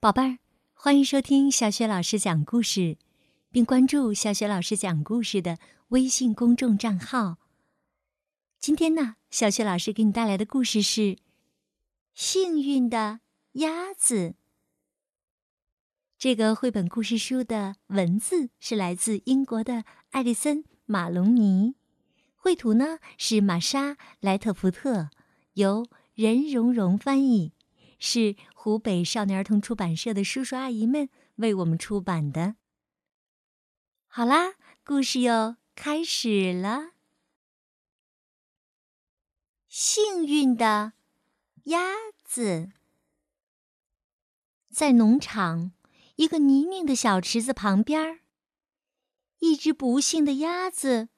宝贝儿，欢迎收听小雪老师讲故事，并关注小雪老师讲故事的微信公众账号。今天呢，小雪老师给你带来的故事是《幸运的鸭子》。这个绘本故事书的文字是来自英国的艾丽森·马龙尼，绘图呢是玛莎·莱特福特，由任蓉蓉翻译。是湖北少年儿童出版社的叔叔阿姨们为我们出版的。好啦，故事又开始了。幸运的鸭子，在农场一个泥泞的小池子旁边一只不幸的鸭子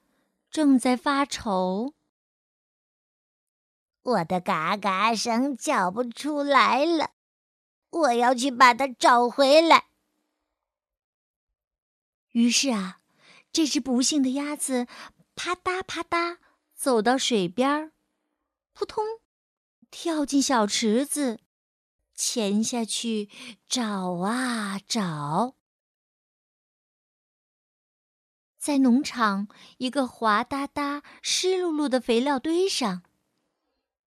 正在发愁。我的嘎嘎声叫不出来了，我要去把它找回来。于是啊，这只不幸的鸭子啪嗒啪嗒走到水边，扑通跳进小池子，潜下去找啊找，在农场一个滑哒哒、湿漉漉的肥料堆上。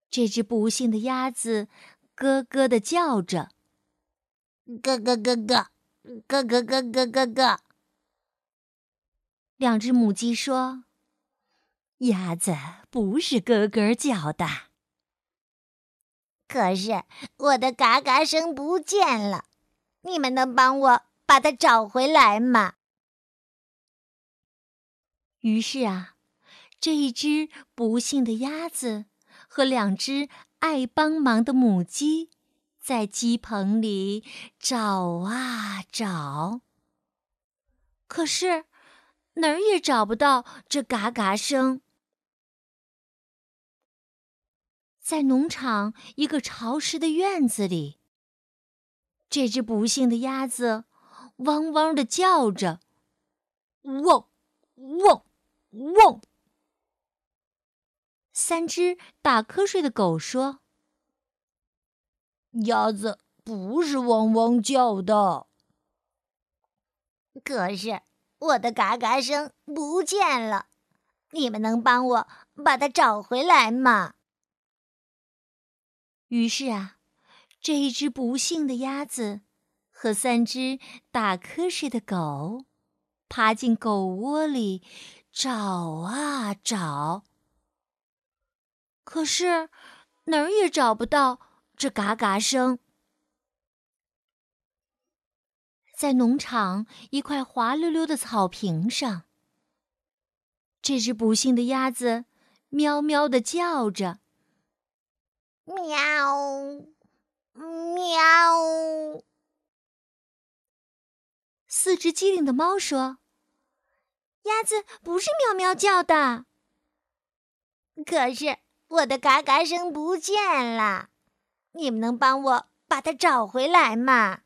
这只不幸的鸭子咯咯的叫着，咯咯咯咯，咯咯咯咯咯咯。两只母鸡说：“鸭子不是咯咯叫的。”可是我的嘎嘎声不见了，你们能帮我把它找回来吗？于是啊，这一只不幸的鸭子。和两只爱帮忙的母鸡在鸡棚里找啊找，可是哪儿也找不到这嘎嘎声。在农场一个潮湿的院子里，这只不幸的鸭子汪汪的叫着：“汪，汪，汪。”三只打瞌睡的狗说：“鸭子不是汪汪叫的。可是我的嘎嘎声不见了，你们能帮我把它找回来吗？”于是啊，这一只不幸的鸭子和三只打瞌睡的狗，爬进狗窝里找啊找。可是，哪儿也找不到这嘎嘎声。在农场一块滑溜溜的草坪上，这只不幸的鸭子喵喵的叫着：“喵，喵。”四只机灵的猫说：“鸭子不是喵喵叫的。”可是。我的嘎嘎声不见了，你们能帮我把它找回来吗？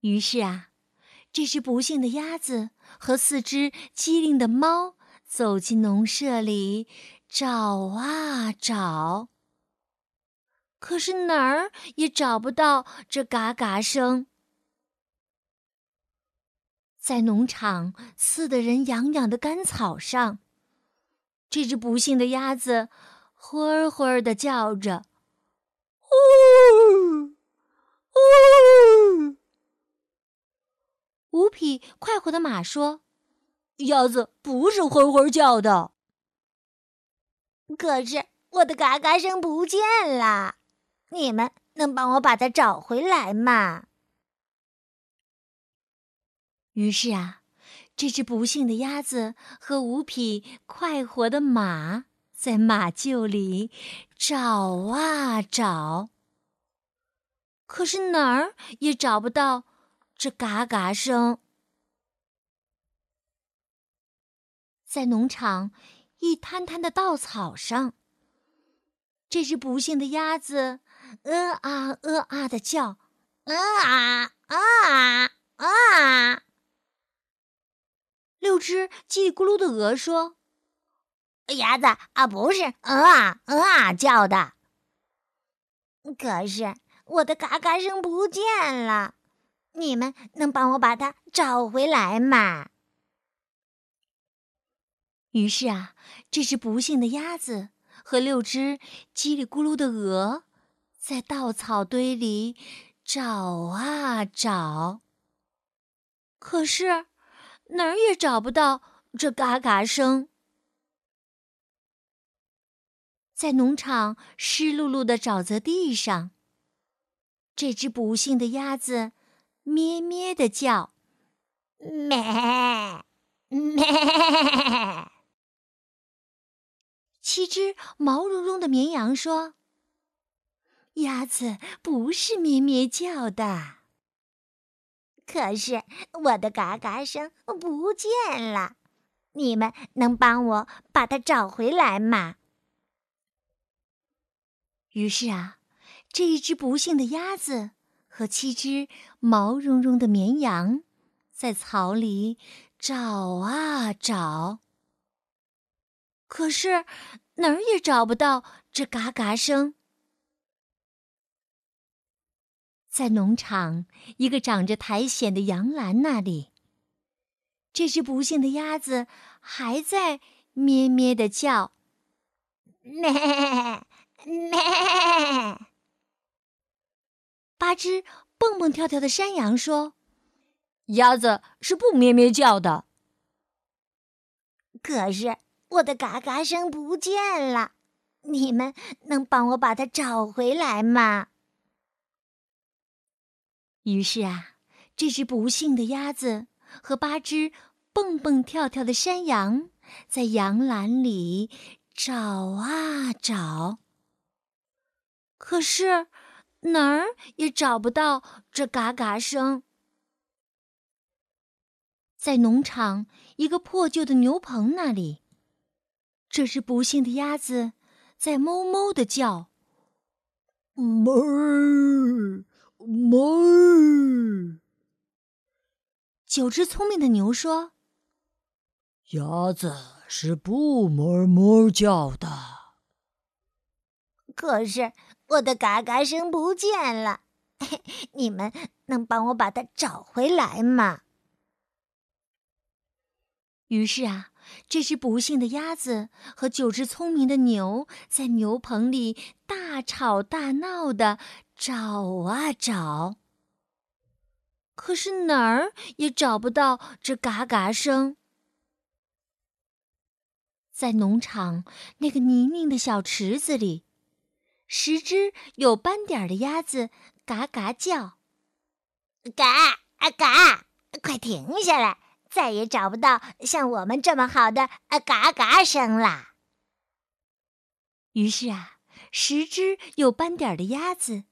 于是啊，这只不幸的鸭子和四只机灵的猫走进农舍里，找啊找，可是哪儿也找不到这嘎嘎声。在农场刺得人痒痒的干草上。这只不幸的鸭子，灰儿灰儿的叫着，呜呜。五匹快活的马说：“鸭子不是灰灰叫的。”可是我的嘎嘎声不见了，你们能帮我把它找回来吗？于是啊。这只不幸的鸭子和五匹快活的马在马厩里找啊找，可是哪儿也找不到这嘎嘎声。在农场一滩滩的稻草上，这只不幸的鸭子呃啊呃啊的叫，呃啊啊啊。六只叽里咕噜的鹅说：“鸭子啊，不是鹅啊鹅啊叫的。可是我的嘎嘎声不见了，你们能帮我把它找回来吗？于是啊，这只不幸的鸭子和六只叽里咕噜的鹅，在稻草堆里找啊找，可是哪儿也找不到这嘎嘎声。在农场湿漉漉的沼泽地上，这只不幸的鸭子咩咩的叫，咩咩。七只毛茸茸的绵羊说：“鸭子不是咩咩叫的，可是我的嘎嘎声不见了，你们能帮我把它找回来吗？”于是啊，这一只不幸的鸭子和七只毛茸茸的绵羊，在草里找啊找，可是哪儿也找不到这嘎嘎声。在农场一个长着苔藓的杨栏那里，这只不幸的鸭子还在咩咩的叫，咩！八只蹦蹦跳跳的山羊说：“鸭子是不咩咩叫的。可是我的嘎嘎声不见了，你们能帮我把它找回来吗？”于是啊，这只不幸的鸭子和八只蹦蹦跳跳的山羊在羊栏里找啊找。可是哪儿也找不到这嘎嘎声。在农场一个破旧的牛棚那里，这只不幸的鸭子在哞哞的叫：“哞哞。”九只聪明的牛说：“鸭子是不哞哞叫的。”可是。我的嘎嘎声不见了，你们能帮我把它找回来吗？于是啊，这只不幸的鸭子和九只聪明的牛在牛棚里大吵大闹的找啊找，可是哪儿也找不到这嘎嘎声。在农场那个泥泞的小池子里。十只有斑点的鸭子嘎嘎叫，嘎啊嘎！快停下来，再也找不到像我们这么好的啊嘎嘎声啦。于是啊，十只有斑点的鸭子，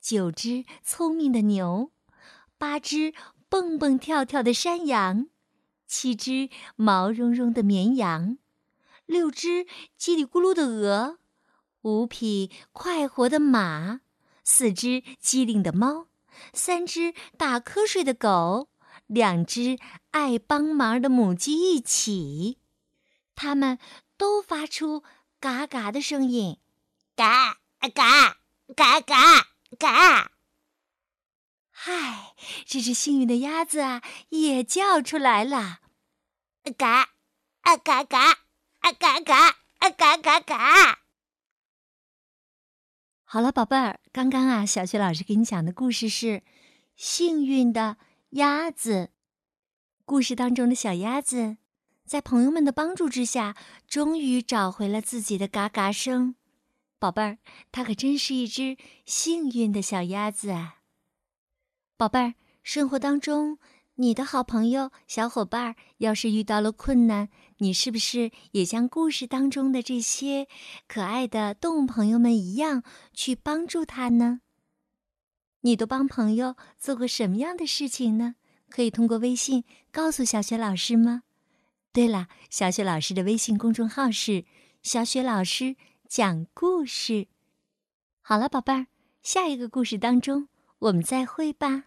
九只聪明的牛，八只蹦蹦跳跳的山羊，七只毛茸茸的绵羊，六只叽里咕噜的鹅。五匹快活的马，四只机灵的猫，三只打瞌睡的狗，两只爱帮忙的母鸡一起，它们都发出嘎嘎的声音，嘎嘎嘎嘎嘎。嗨，这只幸运的鸭子啊，也叫出来了，嘎啊嘎嘎啊嘎嘎啊嘎嘎嘎。好了，宝贝儿，刚刚啊，小雪老师给你讲的故事是《幸运的鸭子》。故事当中的小鸭子，在朋友们的帮助之下，终于找回了自己的嘎嘎声。宝贝儿，它可真是一只幸运的小鸭子啊！宝贝儿，生活当中。你的好朋友、小伙伴儿要是遇到了困难，你是不是也像故事当中的这些可爱的动物朋友们一样去帮助他呢？你都帮朋友做过什么样的事情呢？可以通过微信告诉小雪老师吗？对了，小雪老师的微信公众号是“小雪老师讲故事”。好了，宝贝儿，下一个故事当中我们再会吧。